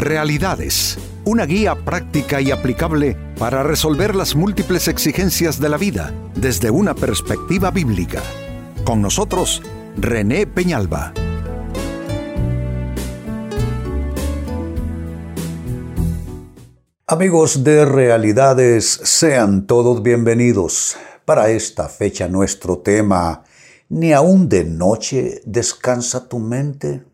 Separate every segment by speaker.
Speaker 1: Realidades, una guía práctica y aplicable para resolver las múltiples exigencias de la vida desde una perspectiva bíblica. Con nosotros, René Peñalba.
Speaker 2: Amigos de Realidades, sean todos bienvenidos. Para esta fecha nuestro tema, ni aún de noche descansa tu mente.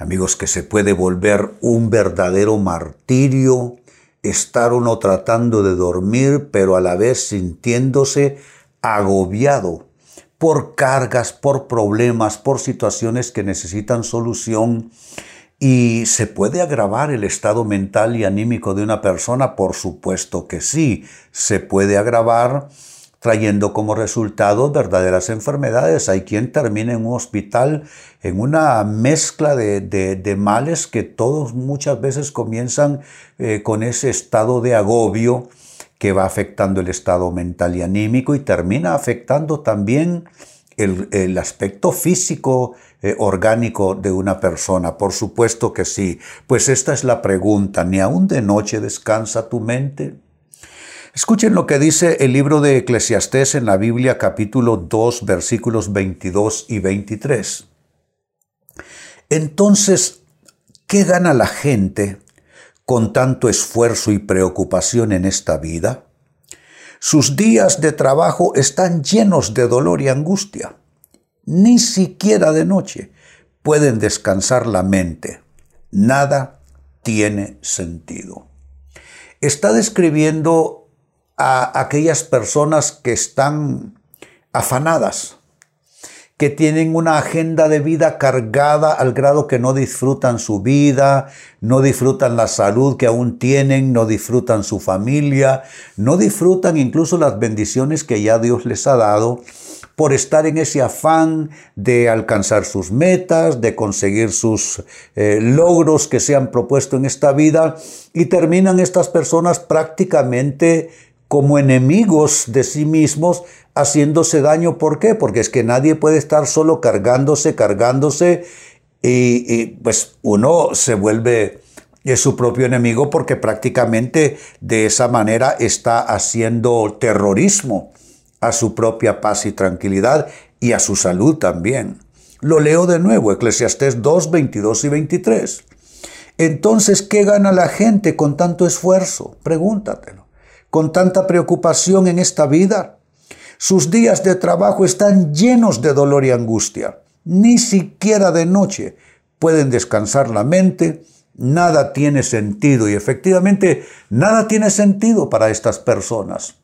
Speaker 2: Amigos, que se puede volver un verdadero martirio estar uno tratando de dormir, pero a la vez sintiéndose agobiado por cargas, por problemas, por situaciones que necesitan solución. ¿Y se puede agravar el estado mental y anímico de una persona? Por supuesto que sí, se puede agravar trayendo como resultado verdaderas enfermedades. Hay quien termina en un hospital en una mezcla de, males que todos muchas veces comienzan eh, con ese estado de agobio que va afectando el estado mental y anímico y termina afectando también el, aspecto físico, eh, orgánico de una persona. Por supuesto que sí. Pues esta es la pregunta. ¿Ni aún de noche descansa tu mente? Escuchen lo que dice el libro de Eclesiastés en la Biblia capítulo 2 versículos 22 y 23. Entonces, ¿qué gana la gente con tanto esfuerzo y preocupación en esta vida? Sus días de trabajo están llenos de dolor y angustia. Ni siquiera de noche pueden descansar la mente. Nada tiene sentido. Está describiendo a aquellas personas que están afanadas, que tienen una agenda de vida cargada al grado que no disfrutan su vida, no disfrutan la salud que aún tienen, no disfrutan su familia, no disfrutan incluso las bendiciones que ya Dios les ha dado por estar en ese afán de alcanzar sus metas, de conseguir sus eh, logros que se han propuesto en esta vida y terminan estas personas prácticamente como enemigos de sí mismos, haciéndose daño. ¿Por qué? Porque es que nadie puede estar solo cargándose, cargándose, y, pues uno se vuelve es su propio enemigo porque prácticamente de esa manera está haciendo terrorismo a su propia paz y tranquilidad y a su salud también. Lo leo de nuevo, Eclesiastés 2, 22 y 23. Entonces, ¿qué gana la gente con tanto esfuerzo? Pregúntatelo con tanta preocupación en esta vida. Sus días de trabajo están llenos de dolor y angustia. Ni siquiera de noche pueden descansar la mente. Nada tiene sentido y efectivamente nada tiene sentido para estas personas.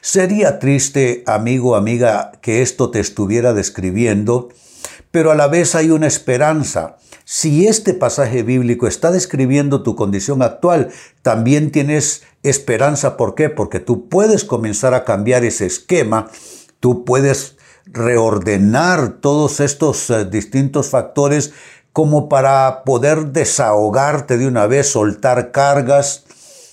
Speaker 2: Sería triste, amigo, amiga, que esto te estuviera describiendo, pero a la vez hay una esperanza. Si este pasaje bíblico está describiendo tu condición actual, también tienes esperanza. ¿Por qué? Porque tú puedes comenzar a cambiar ese esquema, tú puedes reordenar todos estos eh, distintos factores como para poder desahogarte de una vez, soltar cargas.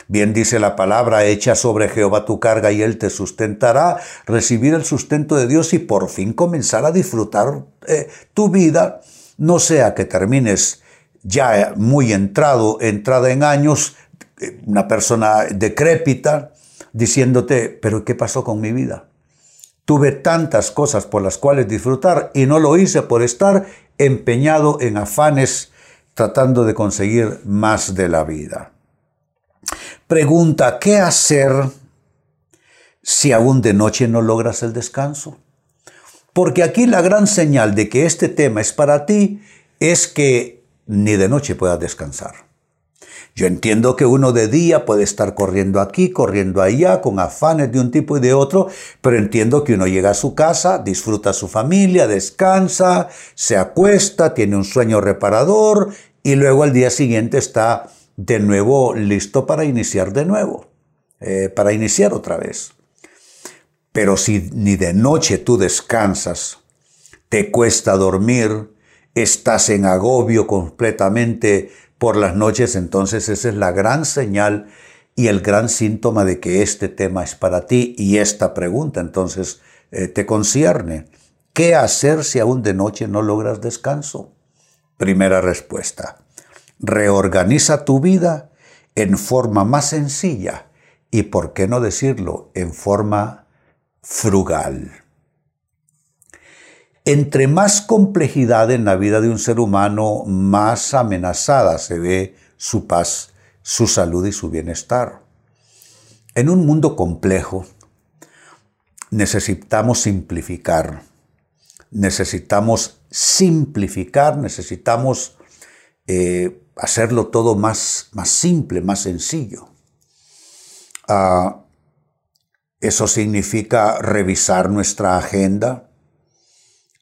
Speaker 2: Bien dice la palabra, echa sobre Jehová tu carga y él te sustentará, recibir el sustento de Dios y por fin comenzar a disfrutar eh, tu vida, no sea que termines ya muy entrado, entrada en años, una persona decrépita diciéndote, pero ¿qué pasó con mi vida? Tuve tantas cosas por las cuales disfrutar y no lo hice por estar empeñado en afanes tratando de conseguir más de la vida. Pregunta, ¿qué hacer si aún de noche no logras el descanso? Porque aquí la gran señal de que este tema es para ti es que ni de noche puedas descansar. Yo entiendo que uno de día puede estar corriendo aquí, corriendo allá, con afanes de un tipo y de otro, pero entiendo que uno llega a su casa, disfruta a su familia, descansa, se acuesta, tiene un sueño reparador y luego al día siguiente está de nuevo listo para iniciar de nuevo, eh, para iniciar otra vez. Pero si ni de noche tú descansas, te cuesta dormir, estás en agobio completamente por las noches, entonces esa es la gran señal y el gran síntoma de que este tema es para ti y esta pregunta entonces eh, te concierne. ¿Qué hacer si aún de noche no logras descanso? Primera respuesta. Reorganiza tu vida en forma más sencilla y, por qué no decirlo, en forma frugal. Entre más complejidad en la vida de un ser humano, más amenazada se ve su paz, su salud y su bienestar. En un mundo complejo, necesitamos simplificar, necesitamos simplificar, necesitamos eh, hacerlo todo más, más simple, más sencillo. Ah, eso significa revisar nuestra agenda,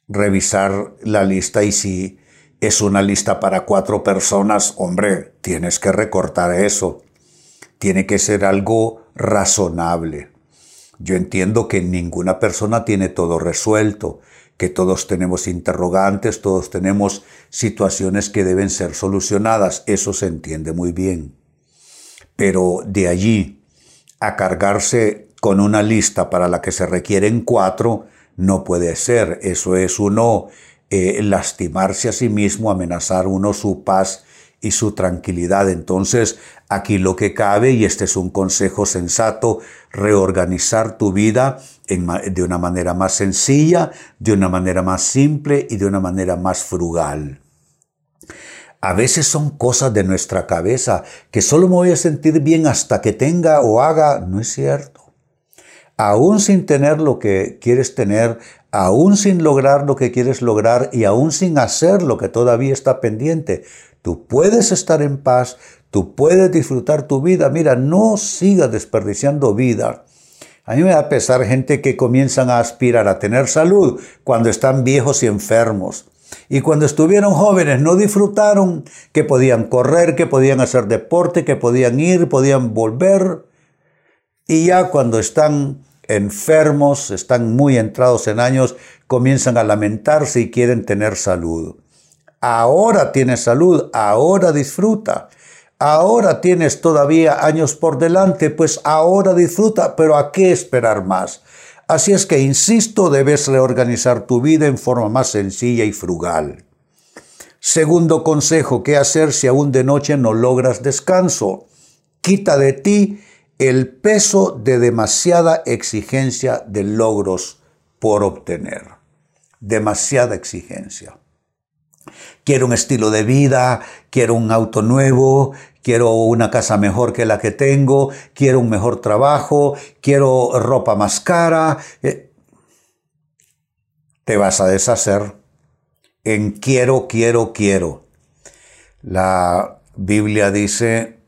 Speaker 2: revisar la lista y si es una lista para cuatro personas, hombre, tienes que recortar eso. Tiene que ser algo razonable. Yo entiendo que ninguna persona tiene todo resuelto, que todos tenemos interrogantes, todos tenemos situaciones que deben ser solucionadas, eso se entiende muy bien. Pero de allí a cargarse con una lista para la que se requieren cuatro, no puede ser. Eso es uno eh, lastimarse a sí mismo, amenazar uno su paz y su tranquilidad. Entonces, aquí lo que cabe, y este es un consejo sensato, reorganizar tu vida de una manera más sencilla, de una manera más simple y de una manera más frugal. A veces son cosas de nuestra cabeza que solo me voy a sentir bien hasta que tenga o haga. No es cierto. Aún sin tener lo que quieres tener, aún sin lograr lo que quieres lograr y aún sin hacer lo que todavía está pendiente, Tú puedes estar en paz, tú puedes disfrutar tu vida. Mira, no sigas desperdiciando vida. A mí me da pesar gente que comienzan a aspirar a tener salud cuando están viejos y enfermos. Y cuando estuvieron jóvenes no disfrutaron que podían correr, que podían hacer deporte, que podían ir, podían volver. Y ya cuando están enfermos, están muy entrados en años, comienzan a lamentarse y quieren tener salud. Ahora tienes salud, ahora disfruta. Ahora tienes todavía años por delante, pues ahora disfruta, pero ¿a qué esperar más? Así es que, insisto, debes reorganizar tu vida en forma más sencilla y frugal. Segundo consejo, ¿qué hacer si aún de noche no logras descanso? Quita de ti el peso de demasiada exigencia de logros por obtener. Demasiada exigencia. Quiero un estilo de vida, quiero un auto nuevo, quiero una casa mejor que la que tengo, quiero un mejor trabajo, quiero ropa más cara. Eh, te vas a deshacer en quiero, quiero, quiero. La Biblia dice,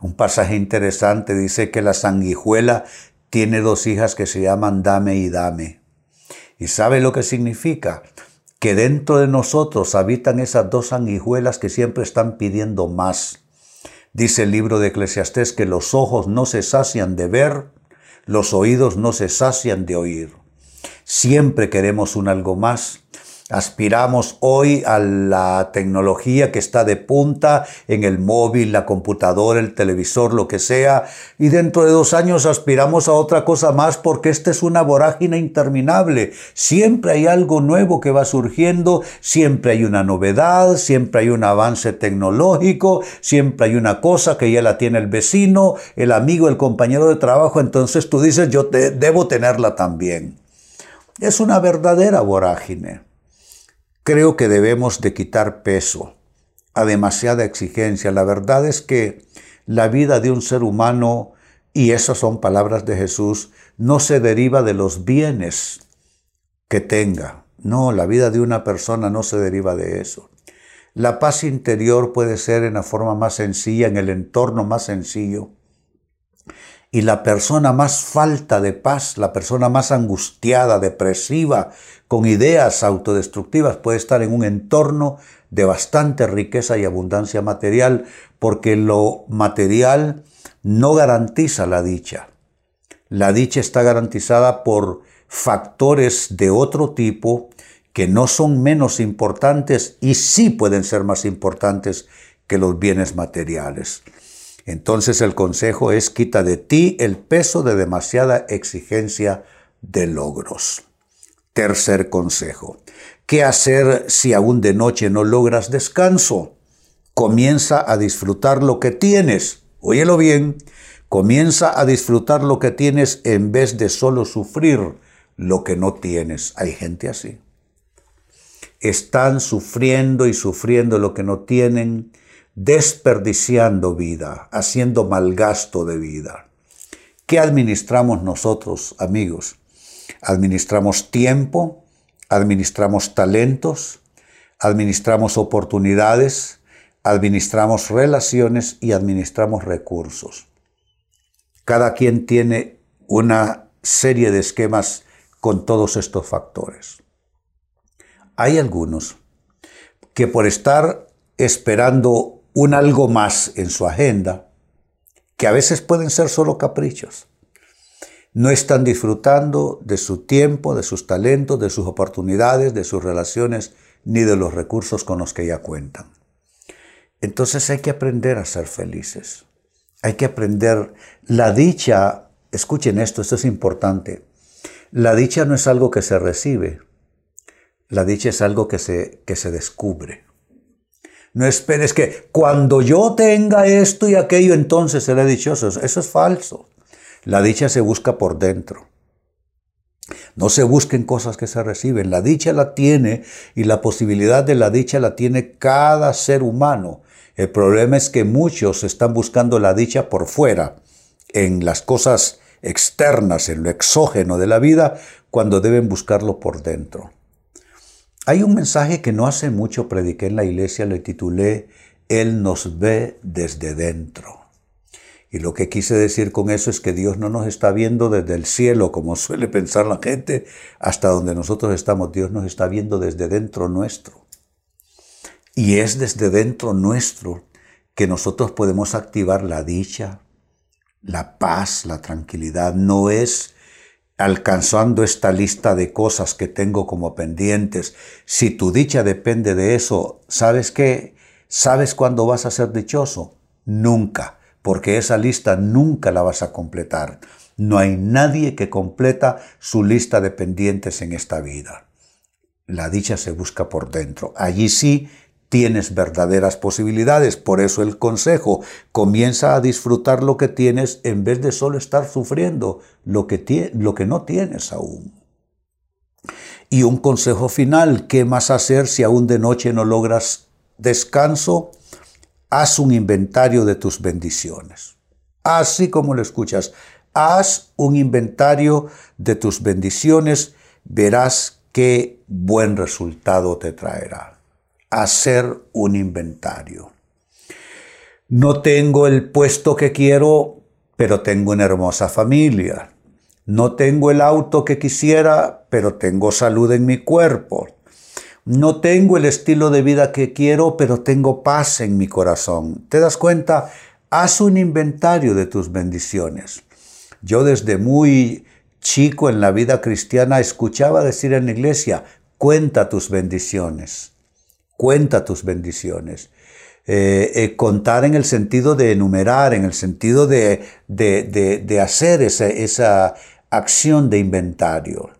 Speaker 2: un pasaje interesante, dice que la sanguijuela tiene dos hijas que se llaman dame y dame. ¿Y sabe lo que significa? Que dentro de nosotros habitan esas dos sanguijuelas que siempre están pidiendo más. Dice el libro de Eclesiastés que los ojos no se sacian de ver, los oídos no se sacian de oír. Siempre queremos un algo más, Aspiramos hoy a la tecnología que está de punta en el móvil, la computadora, el televisor, lo que sea, y dentro de dos años aspiramos a otra cosa más porque esta es una vorágine interminable. Siempre hay algo nuevo que va surgiendo, siempre hay una novedad, siempre hay un avance tecnológico, siempre hay una cosa que ya la tiene el vecino, el amigo, el compañero de trabajo, entonces tú dices yo debo tenerla también. Es una verdadera vorágine. Creo que debemos de quitar peso a demasiada exigencia. La verdad es que la vida de un ser humano, y esas son palabras de Jesús, no se deriva de los bienes que tenga. No, la vida de una persona no se deriva de eso. La paz interior puede ser en la forma más sencilla, en el entorno más sencillo. Y la persona más falta de paz, la persona más angustiada, depresiva, con ideas autodestructivas, puede estar en un entorno de bastante riqueza y abundancia material, porque lo material no garantiza la dicha. La dicha está garantizada por factores de otro tipo que no son menos importantes y sí pueden ser más importantes que los bienes materiales. Entonces el consejo es quita de ti el peso de demasiada exigencia de logros. Tercer consejo. ¿Qué hacer si aún de noche no logras descanso? comienza a disfrutar lo que tienes. Óyelo bien, comienza a disfrutar lo que tienes en vez de solo sufrir lo que no tienes. Hay gente así. Están sufriendo y sufriendo lo que no tienen, desperdiciando vida, haciendo mal gasto de vida. ¿Qué administramos nosotros, amigos? Administramos tiempo, administramos talentos, administramos oportunidades, administramos relaciones y administramos recursos. Cada quien tiene una serie de esquemas con todos estos factores. Hay algunos que por estar esperando un algo más en su agenda, que a veces pueden ser solo caprichos, no están disfrutando de su tiempo, de sus talentos, de sus oportunidades, de sus relaciones, ni de los recursos con los que ya cuentan. Entonces hay que aprender a ser felices. Hay que aprender la dicha. Escuchen esto, esto es importante. La dicha no es algo que se recibe. La dicha es algo que se, que se descubre. No esperes que cuando yo tenga esto y aquello, entonces seré dichoso. Eso es falso. La dicha se busca por dentro. No se busquen cosas que se reciben. La dicha la tiene y la posibilidad de la dicha la tiene cada ser humano. El problema es que muchos están buscando la dicha por fuera, en las cosas externas, en lo exógeno de la vida, cuando deben buscarlo por dentro. Hay un mensaje que no hace mucho prediqué en la iglesia, le titulé Él nos ve desde dentro. Y lo que quise decir con eso es que Dios no nos está viendo desde el cielo, como suele pensar la gente, hasta donde nosotros estamos. Dios nos está viendo desde dentro nuestro. Y es desde dentro nuestro que nosotros podemos activar la dicha, la paz, la tranquilidad. No es alcanzando esta lista de cosas que tengo como pendientes. Si tu dicha depende de eso, ¿sabes qué? ¿Sabes cuándo vas a ser dichoso? Nunca porque esa lista nunca la vas a completar. No hay nadie que completa su lista de pendientes en esta vida. La dicha se busca por dentro. Allí sí tienes verdaderas posibilidades. Por eso el consejo, comienza a disfrutar lo que tienes en vez de solo estar sufriendo lo que, lo que no tienes aún. Y un consejo final, ¿qué más hacer si aún de noche no logras descanso? haz un inventario de tus bendiciones. Así como lo escuchas, haz un inventario de tus bendiciones, verás qué buen resultado te traerá. Hacer un inventario. No tengo el puesto que quiero, pero tengo una hermosa familia. No tengo el auto que quisiera, pero tengo salud en mi cuerpo. No tengo el estilo de vida que quiero, pero tengo paz en mi corazón. ¿Te das cuenta? Haz un inventario de tus bendiciones. Yo desde muy chico en la vida cristiana escuchaba decir en la iglesia, cuenta tus bendiciones, cuenta tus bendiciones. Eh, eh, contar en el sentido de enumerar, en el sentido de, de, hacer esa, esa acción de inventario.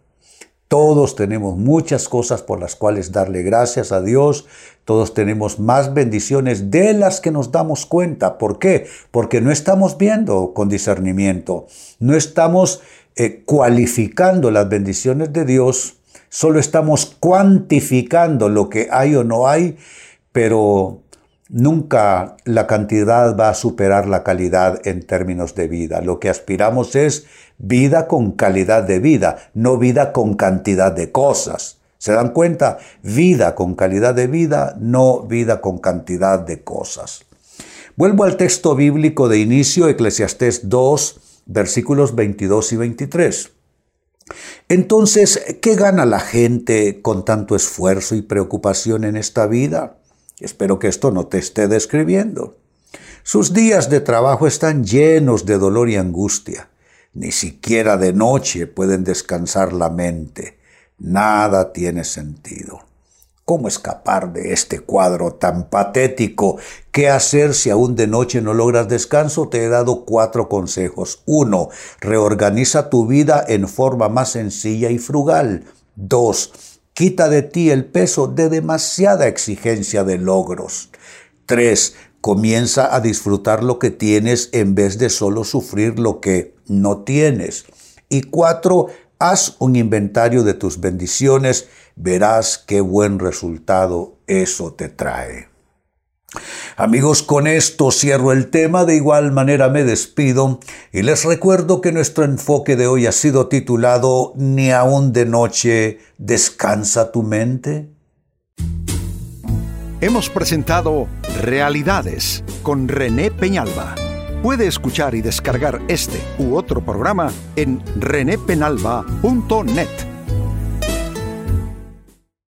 Speaker 2: Todos tenemos muchas cosas por las cuales darle gracias a Dios. Todos tenemos más bendiciones de las que nos damos cuenta. ¿Por qué? Porque no estamos viendo con discernimiento. No estamos eh, cualificando las bendiciones de Dios. Solo estamos cuantificando lo que hay o no hay. Pero nunca la cantidad va a superar la calidad en términos de vida. Lo que aspiramos es vida con calidad de vida, no vida con cantidad de cosas. ¿Se dan cuenta? Vida con calidad de vida, no vida con cantidad de cosas. Vuelvo al texto bíblico de inicio, Eclesiastés 2, versículos 22 y 23. Entonces, ¿qué gana la gente con tanto esfuerzo y preocupación en esta vida? Espero que esto no te esté describiendo. Sus días de trabajo están llenos de dolor y angustia. Ni siquiera de noche pueden descansar la mente. Nada tiene sentido. ¿Cómo escapar de este cuadro tan patético? ¿Qué hacer si aún de noche no logras descanso? Te he dado cuatro consejos. Uno, reorganiza tu vida en forma más sencilla y frugal. Dos, quita de ti el peso de demasiada exigencia de logros. 3. Comienza a disfrutar lo que tienes en vez de solo sufrir lo que no tienes. Y 4. Haz un inventario de tus bendiciones, verás qué buen resultado eso te trae. Amigos, con esto cierro el tema, de igual manera me despido y les recuerdo que nuestro enfoque de hoy ha sido titulado Ni aún de noche descansa tu mente.
Speaker 1: Hemos presentado Realidades con René Peñalba. Puede escuchar y descargar este u otro programa en renépenalba.net